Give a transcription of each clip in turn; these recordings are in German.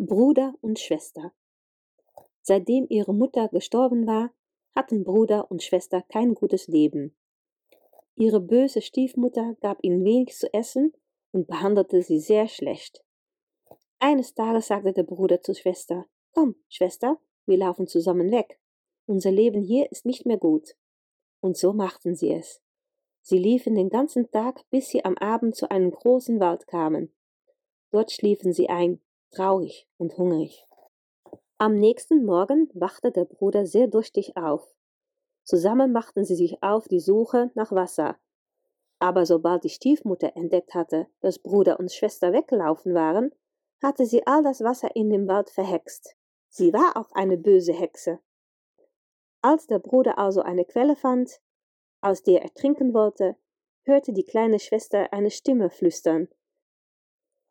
Bruder und Schwester. Seitdem ihre Mutter gestorben war, hatten Bruder und Schwester kein gutes Leben. Ihre böse Stiefmutter gab ihnen wenig zu essen und behandelte sie sehr schlecht. Eines Tages sagte der Bruder zur Schwester, Komm, Schwester, wir laufen zusammen weg. Unser Leben hier ist nicht mehr gut. Und so machten sie es. Sie liefen den ganzen Tag, bis sie am Abend zu einem großen Wald kamen. Dort schliefen sie ein, traurig und hungrig. Am nächsten Morgen wachte der Bruder sehr durstig auf. Zusammen machten sie sich auf die Suche nach Wasser. Aber sobald die Stiefmutter entdeckt hatte, dass Bruder und Schwester weggelaufen waren, hatte sie all das Wasser in dem Wald verhext. Sie war auch eine böse Hexe. Als der Bruder also eine Quelle fand, aus der er trinken wollte, hörte die kleine Schwester eine Stimme flüstern.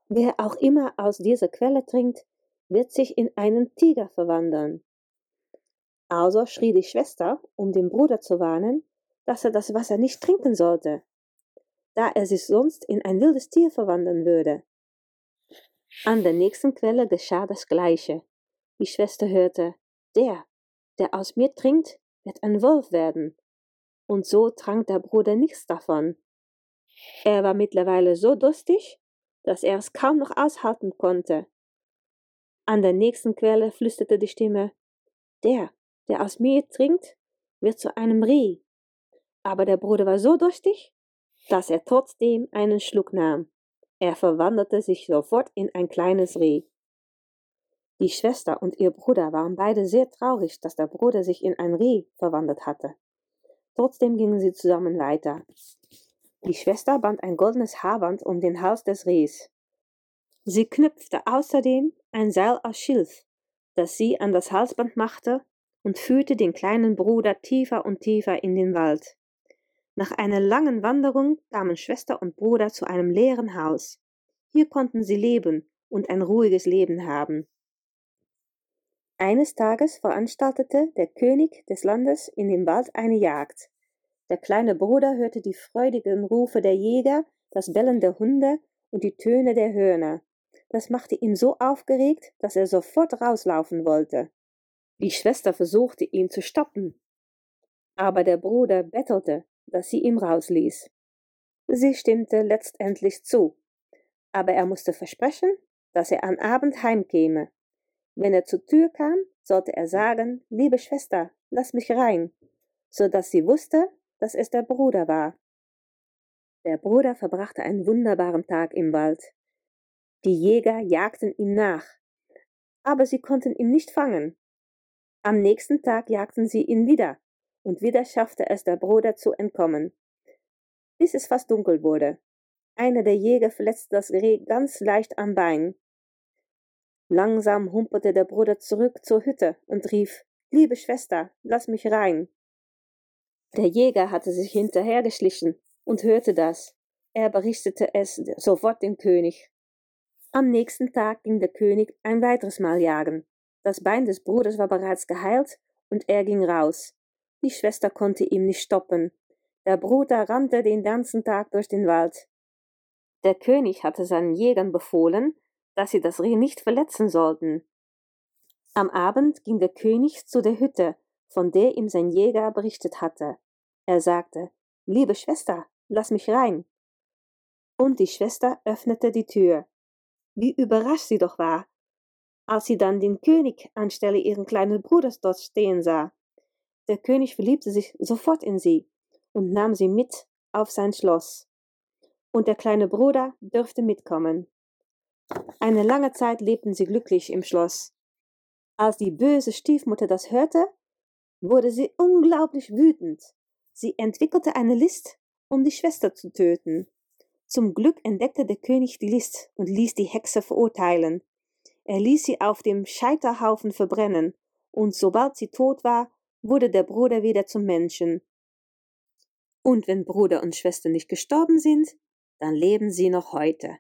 Wer auch immer aus dieser Quelle trinkt, wird sich in einen Tiger verwandeln. Also schrie die Schwester, um den Bruder zu warnen, dass er das Wasser nicht trinken sollte, da er sich sonst in ein wildes Tier verwandeln würde. An der nächsten Quelle geschah das Gleiche. Die Schwester hörte, der, der aus mir trinkt, wird ein Wolf werden. Und so trank der Bruder nichts davon. Er war mittlerweile so durstig, dass er es kaum noch aushalten konnte. An der nächsten Quelle flüsterte die Stimme, der, der aus mir trinkt, wird zu einem Reh. Aber der Bruder war so durstig, dass er trotzdem einen Schluck nahm. Er verwandelte sich sofort in ein kleines Reh. Die Schwester und ihr Bruder waren beide sehr traurig, dass der Bruder sich in ein Reh verwandelt hatte. Trotzdem gingen sie zusammen weiter. Die Schwester band ein goldenes Haarband um den Hals des Rehs. Sie knüpfte außerdem ein Seil aus Schilf, das sie an das Halsband machte und führte den kleinen Bruder tiefer und tiefer in den Wald. Nach einer langen Wanderung kamen Schwester und Bruder zu einem leeren Haus. Hier konnten sie leben und ein ruhiges Leben haben. Eines Tages veranstaltete der König des Landes in dem Wald eine Jagd. Der kleine Bruder hörte die freudigen Rufe der Jäger, das Bellen der Hunde und die Töne der Hörner. Das machte ihn so aufgeregt, dass er sofort rauslaufen wollte. Die Schwester versuchte ihn zu stoppen, aber der Bruder bettelte, dass sie ihm rausließ. Sie stimmte letztendlich zu, aber er musste versprechen, dass er am Abend heimkäme. Wenn er zur Tür kam, sollte er sagen, liebe Schwester, lass mich rein, so dass sie wusste, dass es der Bruder war. Der Bruder verbrachte einen wunderbaren Tag im Wald. Die Jäger jagten ihm nach, aber sie konnten ihn nicht fangen. Am nächsten Tag jagten sie ihn wieder, und wieder schaffte es der Bruder zu entkommen. Bis es fast dunkel wurde. Einer der Jäger verletzte das Reh ganz leicht am Bein. Langsam humpelte der Bruder zurück zur Hütte und rief Liebe Schwester, lass mich rein. Der Jäger hatte sich hinterhergeschlichen und hörte das. Er berichtete es sofort dem König. Am nächsten Tag ging der König ein weiteres Mal jagen. Das Bein des Bruders war bereits geheilt und er ging raus. Die Schwester konnte ihn nicht stoppen. Der Bruder rannte den ganzen Tag durch den Wald. Der König hatte seinen Jägern befohlen, dass sie das Reh nicht verletzen sollten. Am Abend ging der König zu der Hütte, von der ihm sein Jäger berichtet hatte. Er sagte, Liebe Schwester, lass mich rein. Und die Schwester öffnete die Tür. Wie überrascht sie doch war, als sie dann den König anstelle ihren kleinen Bruders dort stehen sah. Der König verliebte sich sofort in sie und nahm sie mit auf sein Schloss. Und der kleine Bruder dürfte mitkommen. Eine lange Zeit lebten sie glücklich im Schloss. Als die böse Stiefmutter das hörte, wurde sie unglaublich wütend. Sie entwickelte eine List, um die Schwester zu töten. Zum Glück entdeckte der König die List und ließ die Hexe verurteilen. Er ließ sie auf dem Scheiterhaufen verbrennen, und sobald sie tot war, wurde der Bruder wieder zum Menschen. Und wenn Bruder und Schwester nicht gestorben sind, dann leben sie noch heute.